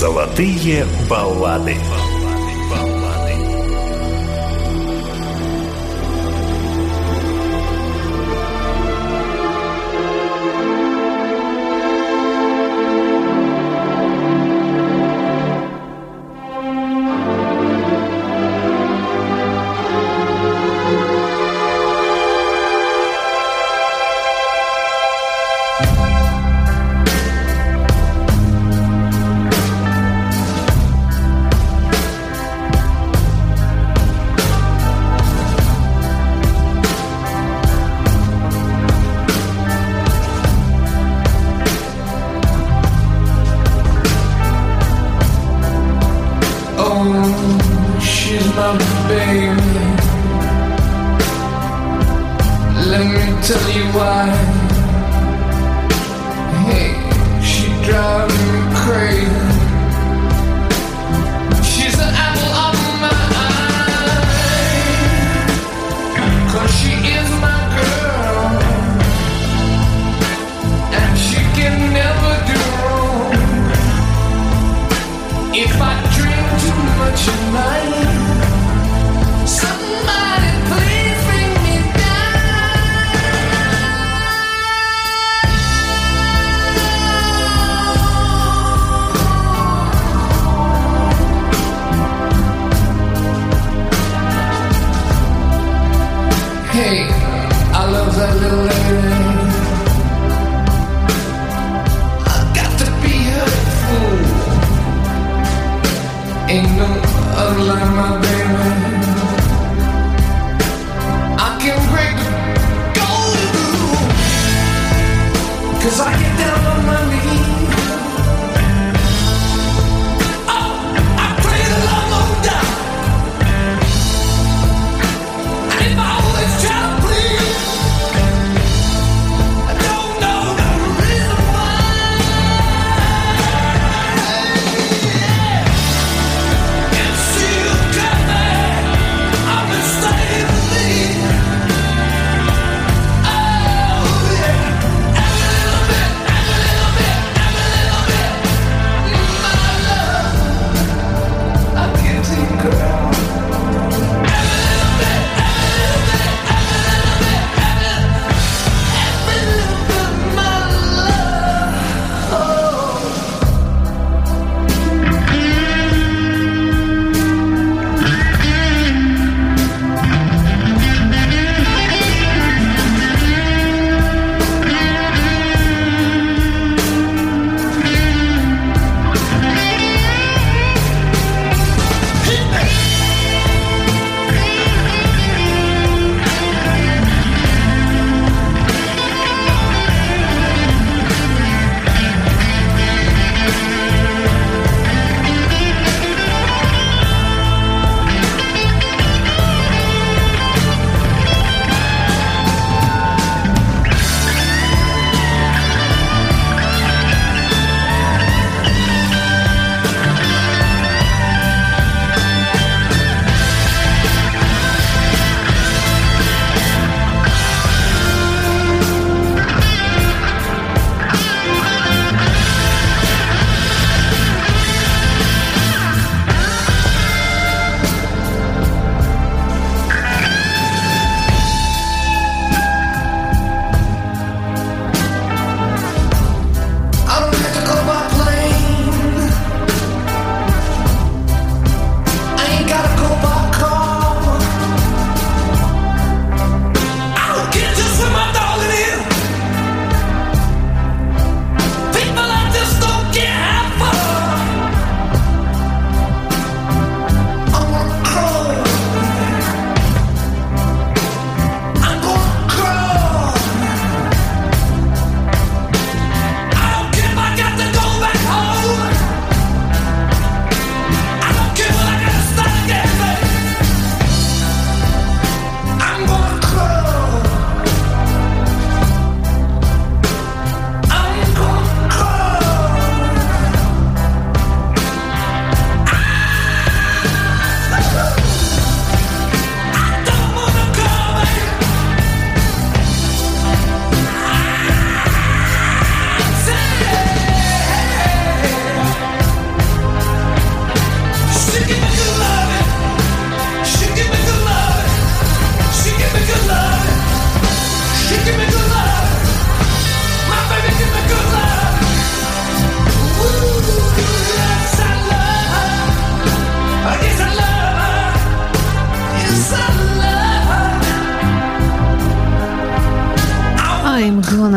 Золотые баллады.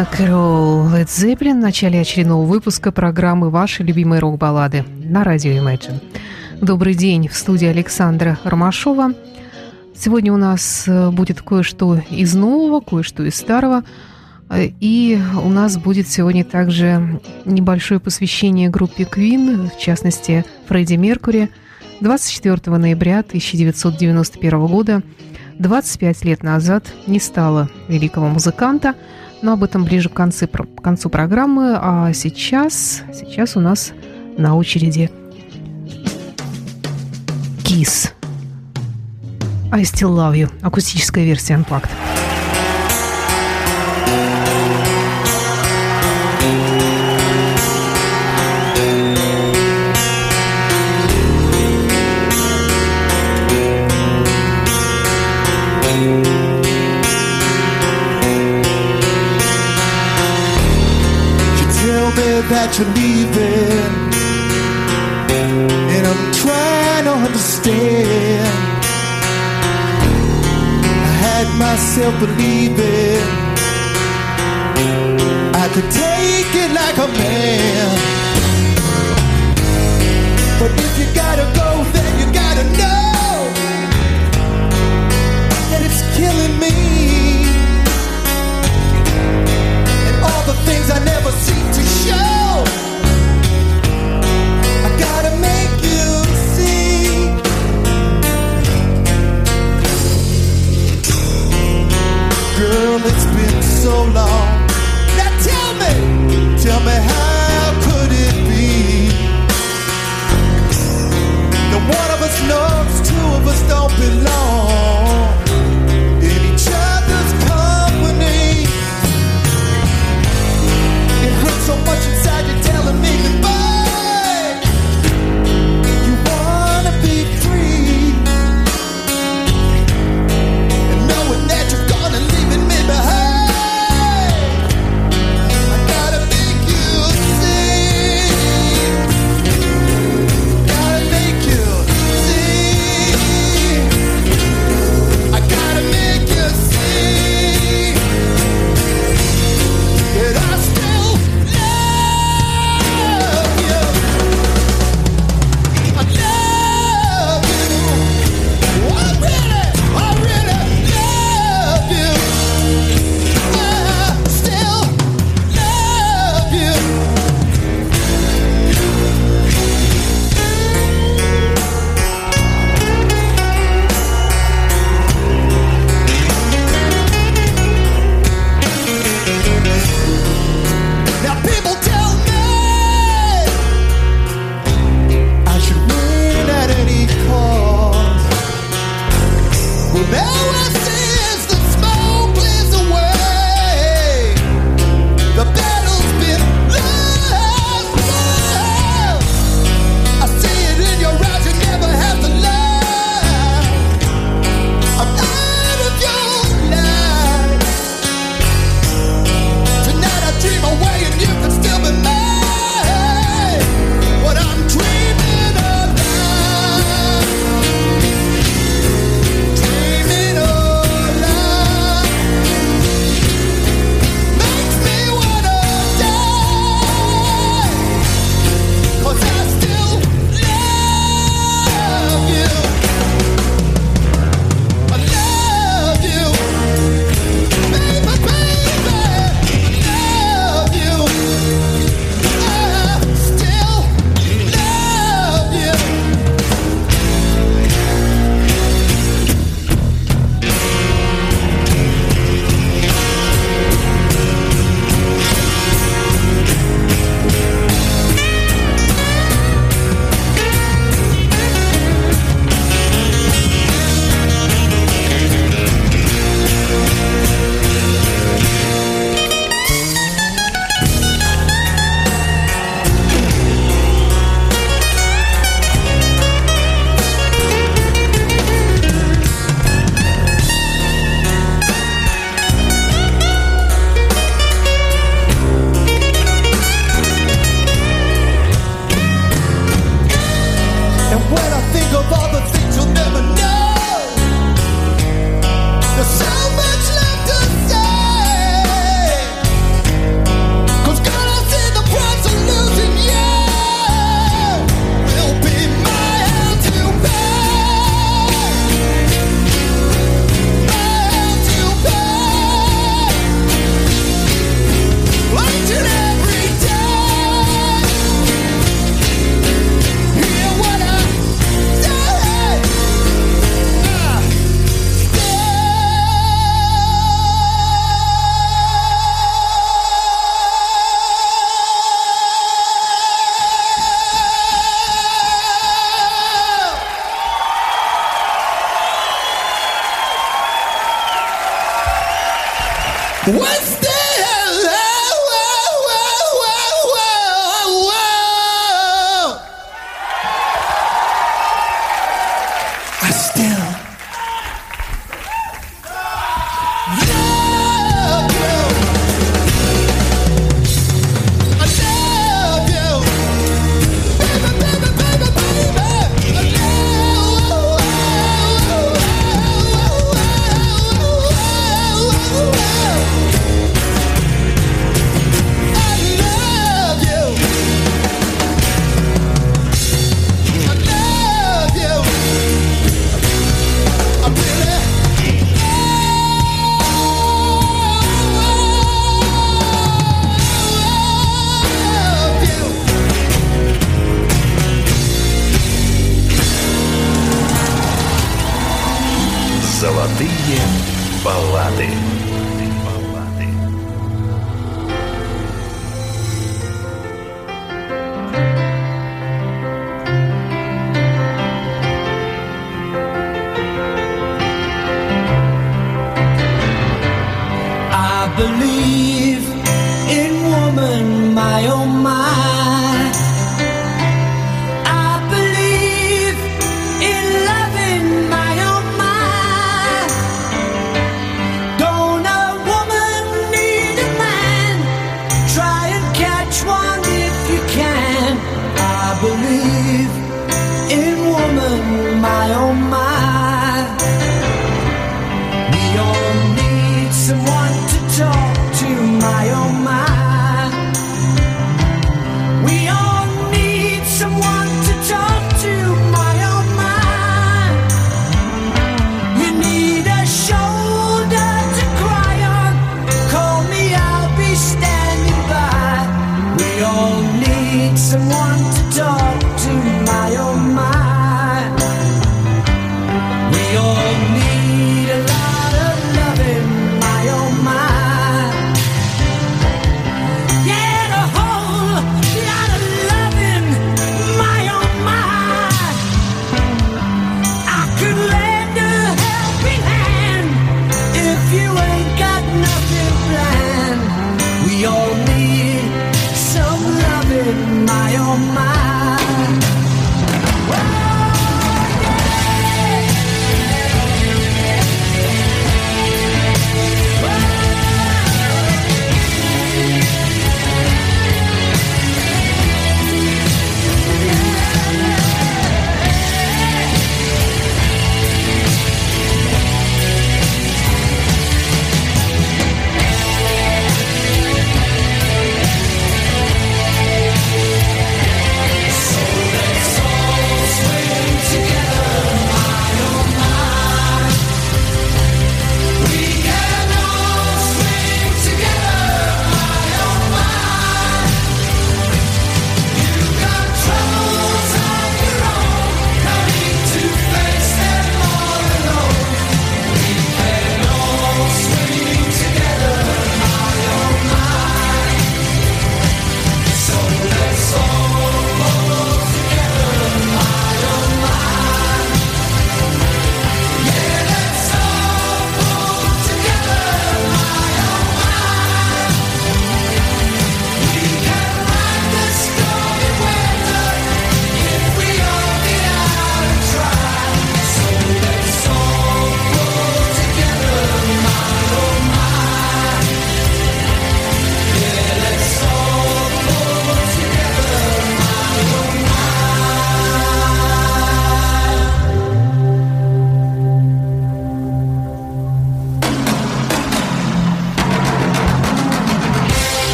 Дана Кролл, Led Zeppelin в начале очередного выпуска программы «Ваши любимые рок-баллады» на радио Imagine. Добрый день, в студии Александра Ромашова. Сегодня у нас э, будет кое-что из нового, кое-что из старого. Э, и у нас будет сегодня также небольшое посвящение группе Queen, в частности, Фредди Меркури. 24 ноября 1991 года, 25 лет назад, не стало великого музыканта – но об этом ближе к концу, к концу программы. А сейчас, сейчас у нас на очереди Kiss. I Still Love You. Акустическая версия Unplugged. That you're leaving. And I'm trying to understand. I had myself believing I could take it like a man.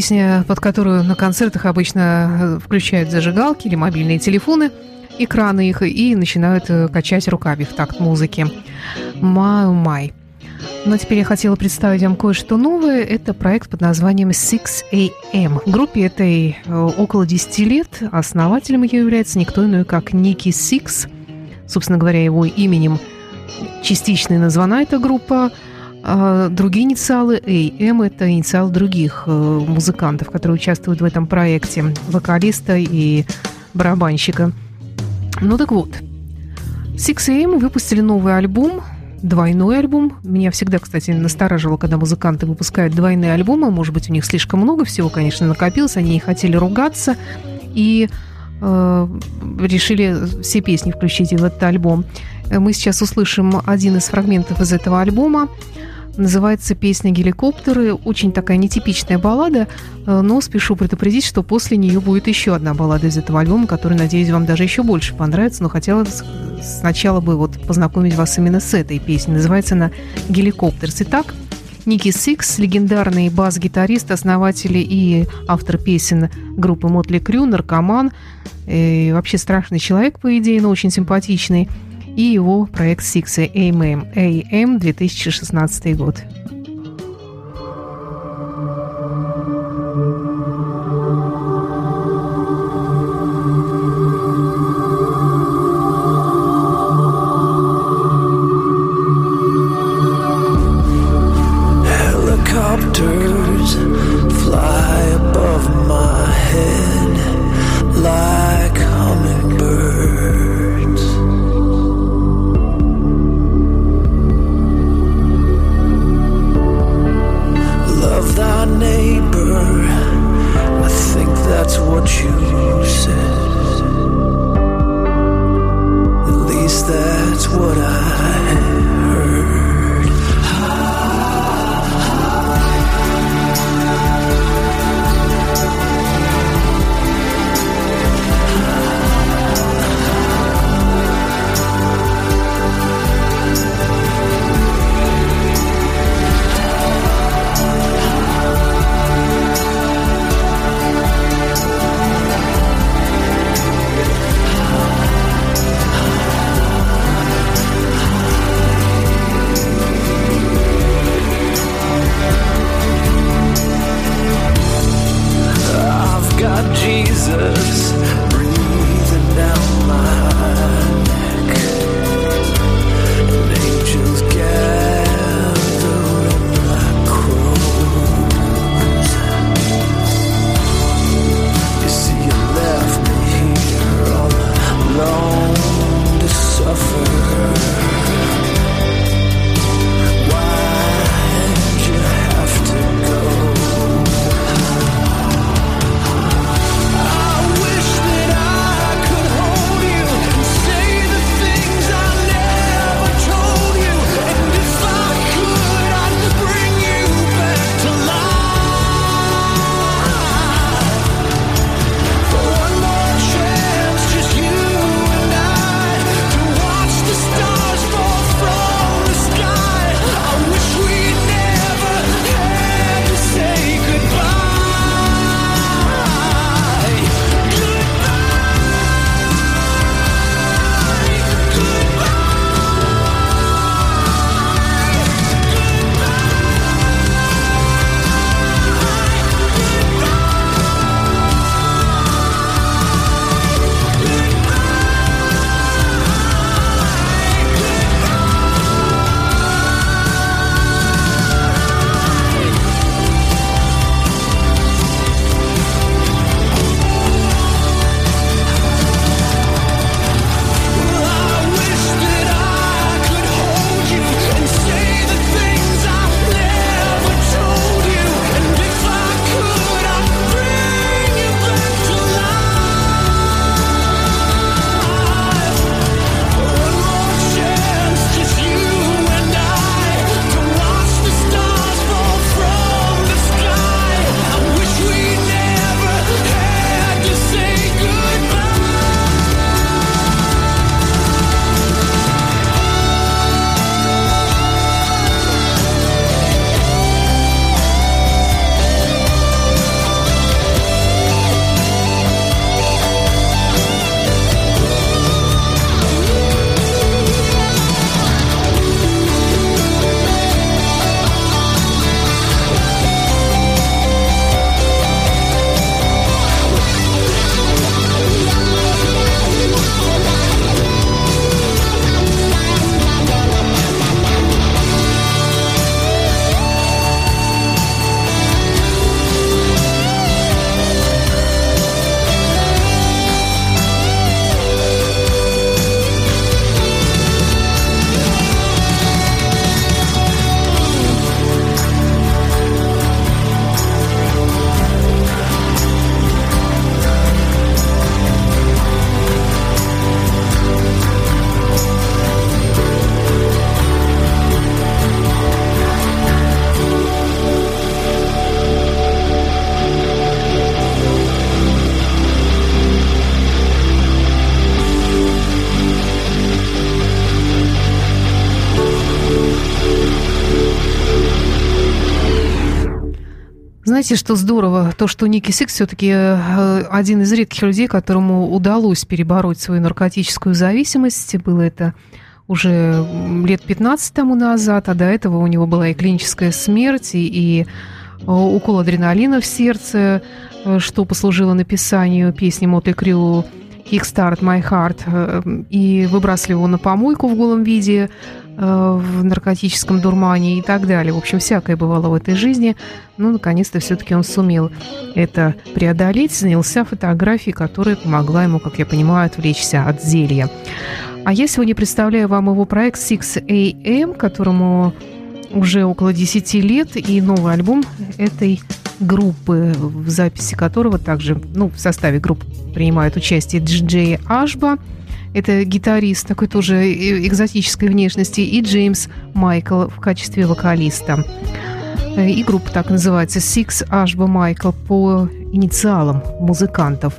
Песня, под которую на концертах обычно э, включают зажигалки или мобильные телефоны, экраны их, и начинают э, качать руками в такт музыки. Oh my. Но теперь я хотела представить вам кое-что новое. Это проект под названием 6AM. Группе этой э, около 10 лет. Основателем ее является никто иной, как Ники Сикс. Собственно говоря, его именем частично названа эта группа. А другие инициалы AM – это инициалы других э, музыкантов, которые участвуют в этом проекте. Вокалиста и барабанщика. Ну так вот, 6AM выпустили новый альбом – двойной альбом. Меня всегда, кстати, настораживало, когда музыканты выпускают двойные альбомы. Может быть, у них слишком много всего, конечно, накопилось. Они не хотели ругаться и э, решили все песни включить в этот альбом. Мы сейчас услышим один из фрагментов из этого альбома. Называется песня «Геликоптеры». Очень такая нетипичная баллада, э, но спешу предупредить, что после нее будет еще одна баллада из этого альбома, которая, надеюсь, вам даже еще больше понравится. Но хотела сначала бы вот познакомить вас именно с этой песней. Называется она «Helicopters». Итак, Ники Сикс, легендарный бас-гитарист, основатель и автор песен группы Mötley Crüe, наркоман, и вообще страшный человек, по идее, но очень симпатичный – и его проект Six AM, AM 2016 год. Знаете, что здорово? То, что Ники Сикс все-таки э, один из редких людей, которому удалось перебороть свою наркотическую зависимость. Было это уже лет 15 тому назад, а до этого у него была и клиническая смерть, и, э, укол адреналина в сердце, э, что послужило написанию песни Мотли Крю Kickstart My Heart и выбрасывали его на помойку в голом виде в наркотическом дурмане и так далее. В общем, всякое бывало в этой жизни. Но, наконец-то, все-таки он сумел это преодолеть, занялся фотографией, которая помогла ему, как я понимаю, отвлечься от зелья. А я сегодня представляю вам его проект 6AM, которому уже около 10 лет, и новый альбом этой группы, в записи которого также, ну, в составе группы принимают участие диджей Ашба, это гитарист такой тоже э, экзотической внешности, и Джеймс Майкл в качестве вокалиста. Э, и группа так называется Six Ашба Майкл по инициалам музыкантов.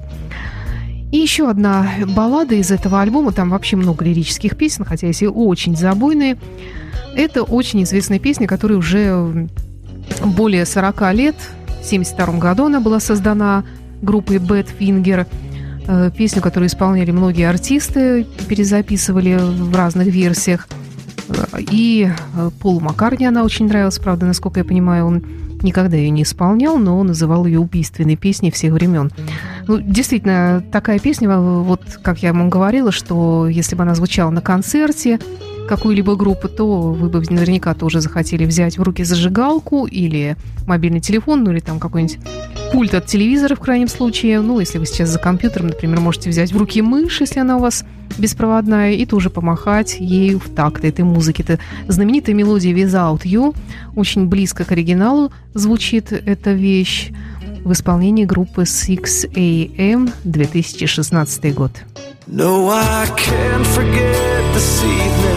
И еще одна баллада из этого альбома, там вообще много лирических песен, хотя если очень забойные. Это очень известная песня, которая уже более 40 лет, в 1972 году она была создана группой Bad Finger. Э, песню, которую исполняли многие артисты, перезаписывали в разных версиях. И э, Полу Маккарни она очень нравилась, правда, насколько я понимаю, он никогда ее не исполнял, но он называл ее убийственной песней всех времен. Ну, действительно, такая песня, вот как я вам говорила, что если бы она звучала на концерте, какую-либо группу, то вы бы наверняка тоже захотели взять в руки зажигалку или мобильный телефон, ну или там какой-нибудь пульт от телевизора в крайнем случае. Ну, если вы сейчас за компьютером, например, можете взять в руки мышь, если она у вас беспроводная, и тоже помахать ею в такт этой музыки. Это знаменитая мелодия Without You, очень близко к оригиналу звучит эта вещь в исполнении группы 6AM 2016 год. No, I can't forget this evening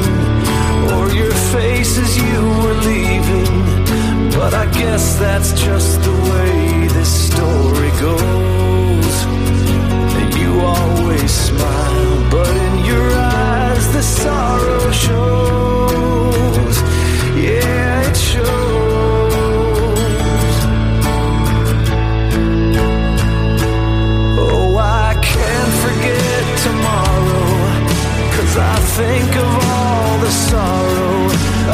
face as you were leaving. But I guess that's just the way this story goes. And you always smile, but in your eyes the sorrow shows. Yeah, it shows. Oh, I can't forget tomorrow Cause I think of all the sorrow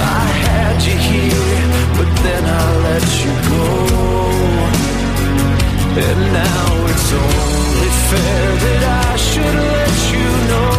I had you here, but then I let you go. And now it's only fair that I should let you know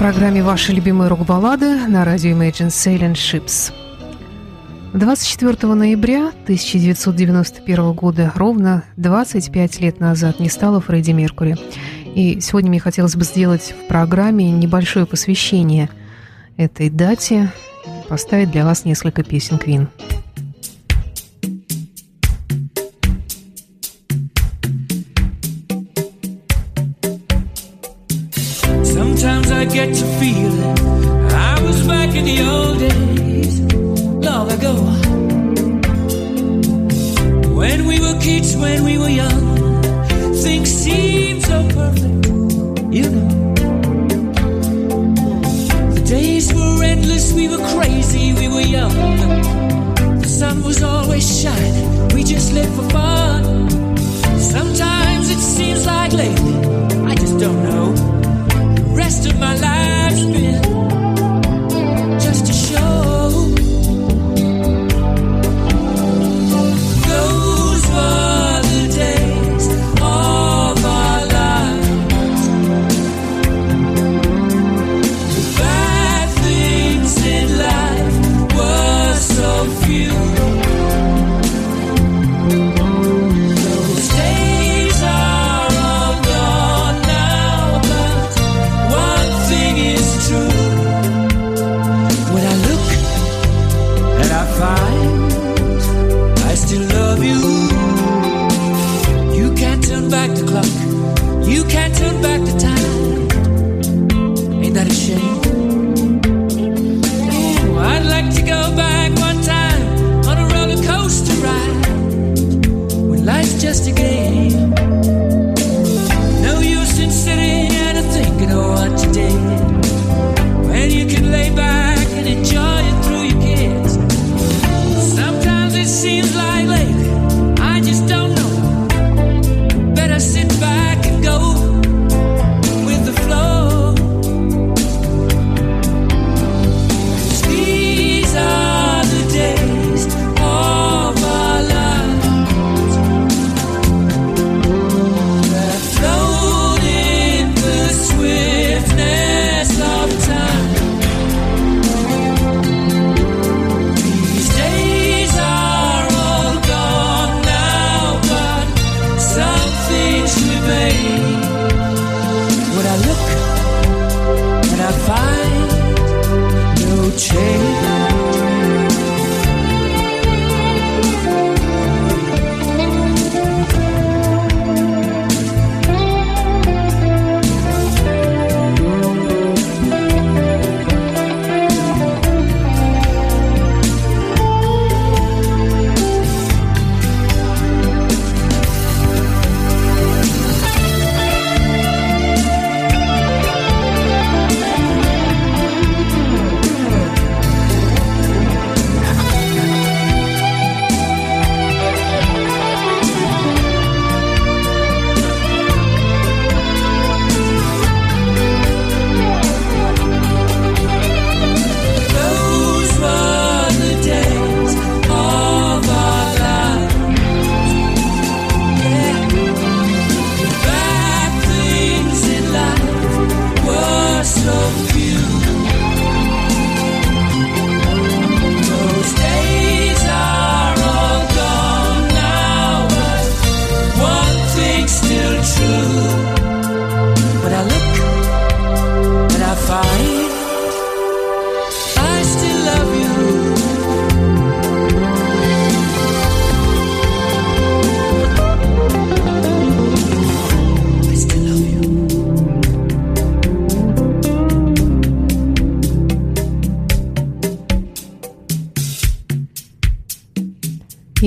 программе «Ваши любимые рок-баллады» на радио Imagine Sailing Ships. 24 ноября 1991 года, ровно 25 лет назад, не стало Фредди Меркури. И сегодня мне хотелось бы сделать в программе небольшое посвящение этой дате, поставить для вас несколько песен Квин. Квин.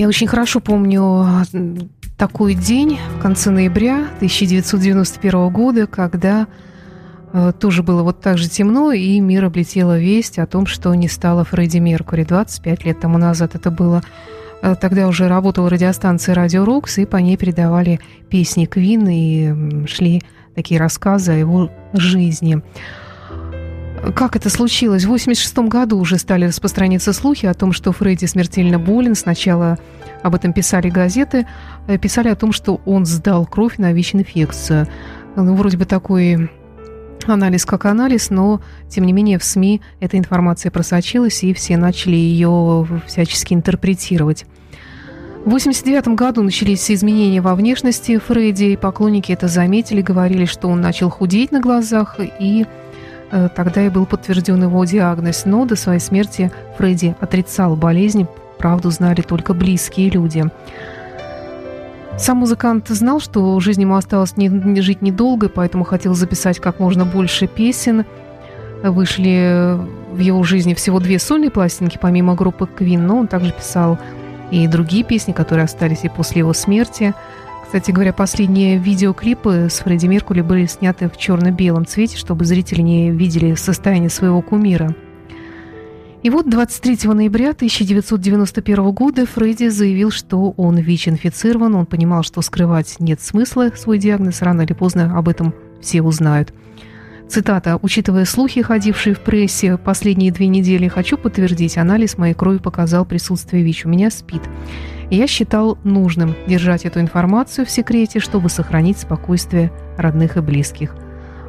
Я очень хорошо помню м, такой день в конце ноября 1991 года, когда э, тоже было вот так же темно, и мир облетела весть о том, что не стало Фредди Меркури. 25 лет тому назад это было. Э, Тогда уже работала радиостанция «Радио Рокс», и по ней передавали песни Квин, и шли такие рассказы о его жизни. Как это случилось? В 86 году уже стали распространяться слухи о том, что Фредди смертельно болен. Сначала об этом писали газеты, э, писали о том, что он сдал кровь на ВИЧ-инфекцию. Ну, вроде бы такой анализ как анализ, но, тем не менее, в СМИ эта информация просочилась, и все начали ее всячески интерпретировать. В 1989 году начались изменения во внешности Фредди, и поклонники это заметили, говорили, что он начал худеть на глазах, и тогда и был подтвержден его диагноз. Но до своей смерти Фредди отрицал болезнь, правду знали только близкие люди. Сам музыкант знал, что жизнь ему осталось не, не жить недолго, поэтому хотел записать как можно больше песен. Вышли в его жизни всего две сольные пластинки, помимо группы Queen, но он также писал и другие песни, которые остались и после его смерти. Кстати говоря, последние видеоклипы с Фредди Меркури были сняты в черно-белом цвете, чтобы зрители не видели состояние своего кумира. И вот 23 ноября 1991 года Фредди заявил, что он ВИЧ-инфицирован. Он понимал, что скрывать нет смысла свой диагноз, рано или поздно об этом все узнают. Цитата. «Учитывая слухи, ходившие в прессе последние две недели, хочу подтвердить, анализ моей крови показал присутствие ВИЧ. У меня спит. Я считал нужным держать эту информацию в секрете, чтобы сохранить спокойствие родных и близких.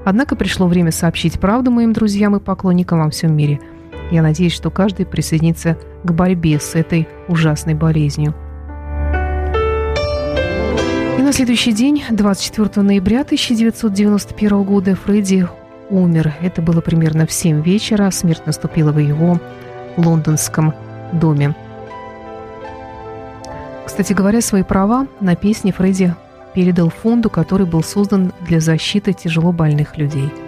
Однако пришло время сообщить правду моим друзьям и поклонникам во всем мире. Я надеюсь, что каждый присоединится к борьбе с этой ужасной болезнью. И на следующий день, 24 ноября 1991 года, Фредди умер. Это было примерно в 7 вечера. Смерть наступила в его лондонском доме. Кстати говоря, свои права на песни Фредди передал фонду, который был создан для защиты тяжело больных людей –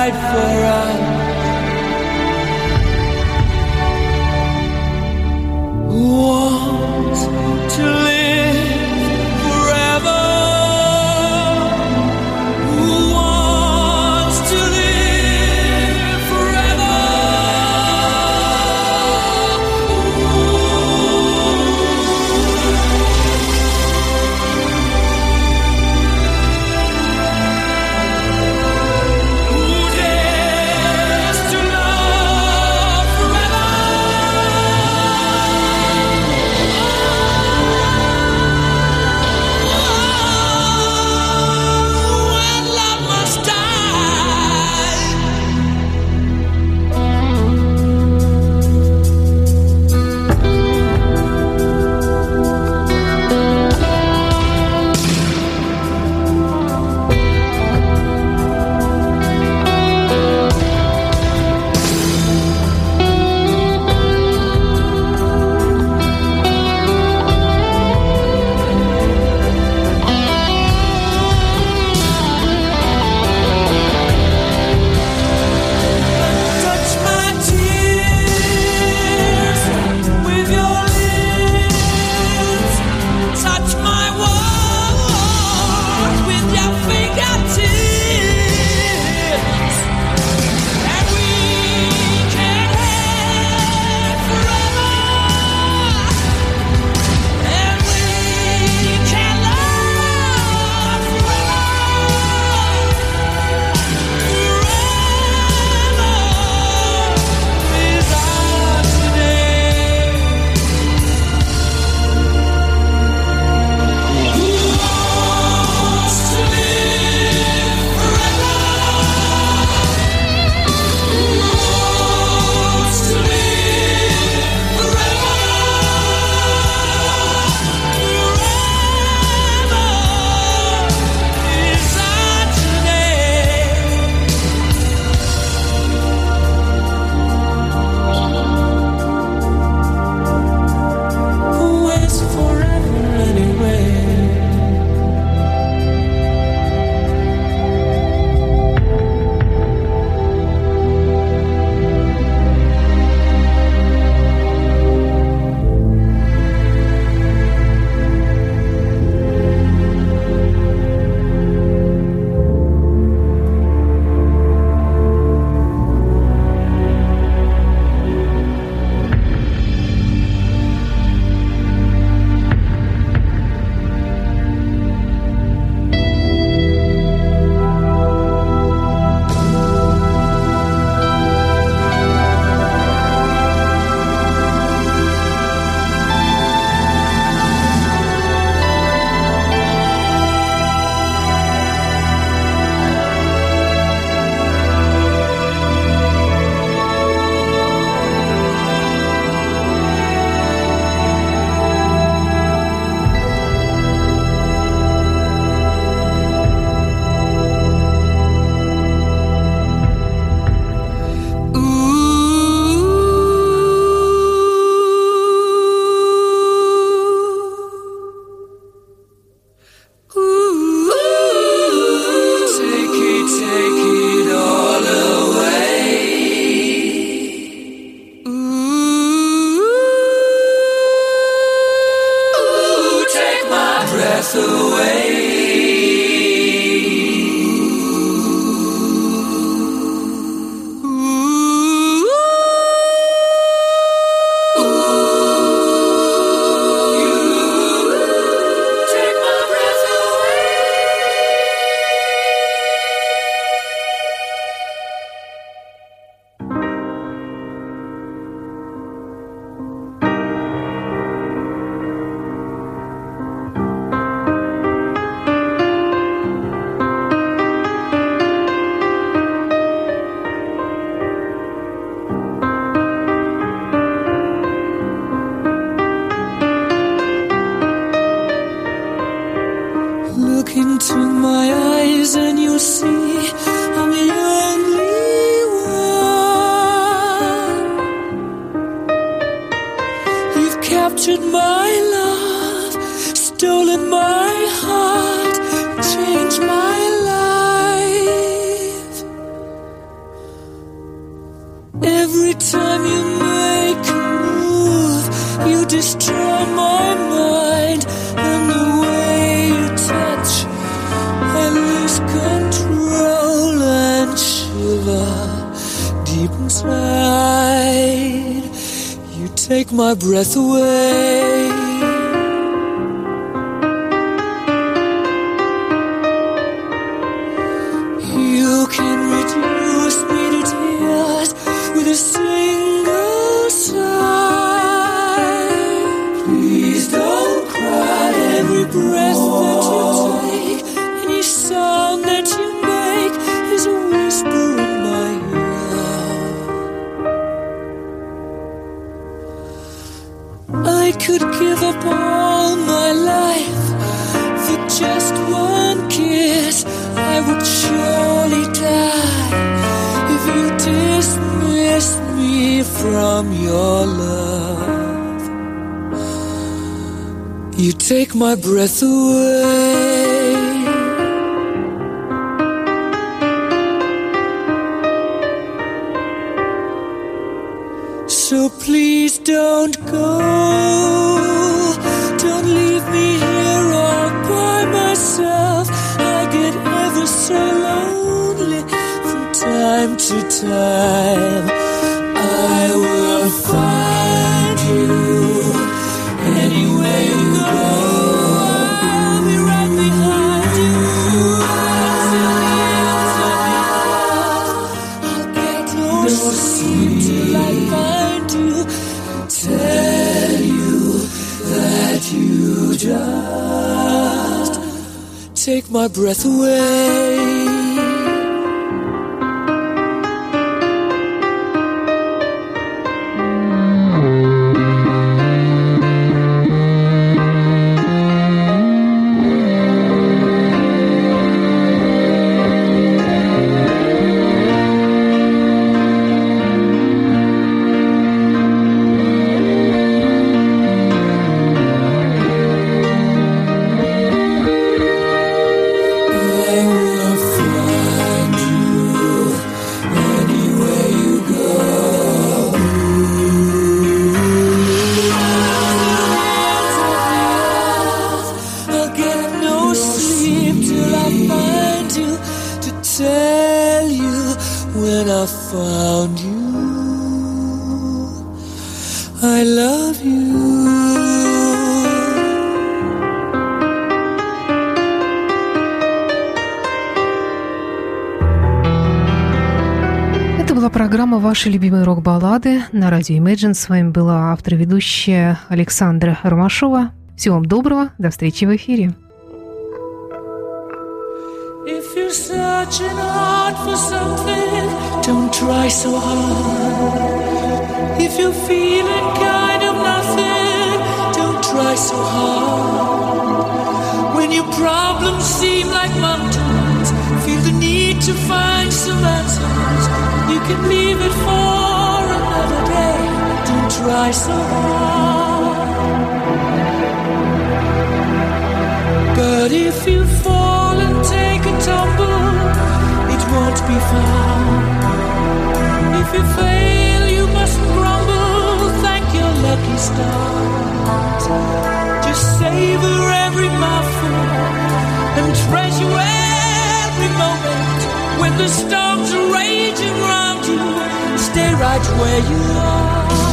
died for us. Destroy my mind. And the way you touch, I lose control and shiver deep inside. You take my breath away. My breath away. My breath away. «Ваши любимые рок-баллады» на радио Imagine. С вами была автор-ведущая Александра Ромашова. Всего вам доброго. До встречи в эфире. When your problems seem like mountains, feel the need to find. can leave it for another day. Don't try so hard. But if you fall and take a tumble, it won't be far. If you fail, you must grumble. Thank your lucky stars. Just savor every mouthful and treasure every moment. When the storms are raging round you, stay right where you are.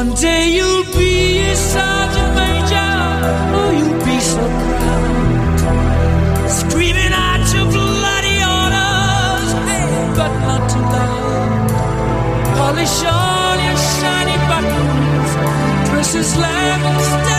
One day you'll be a sergeant major, oh, you'll be so proud. Screaming out your bloody orders, hey, but not too loud. Polish all your shiny buttons, dresses like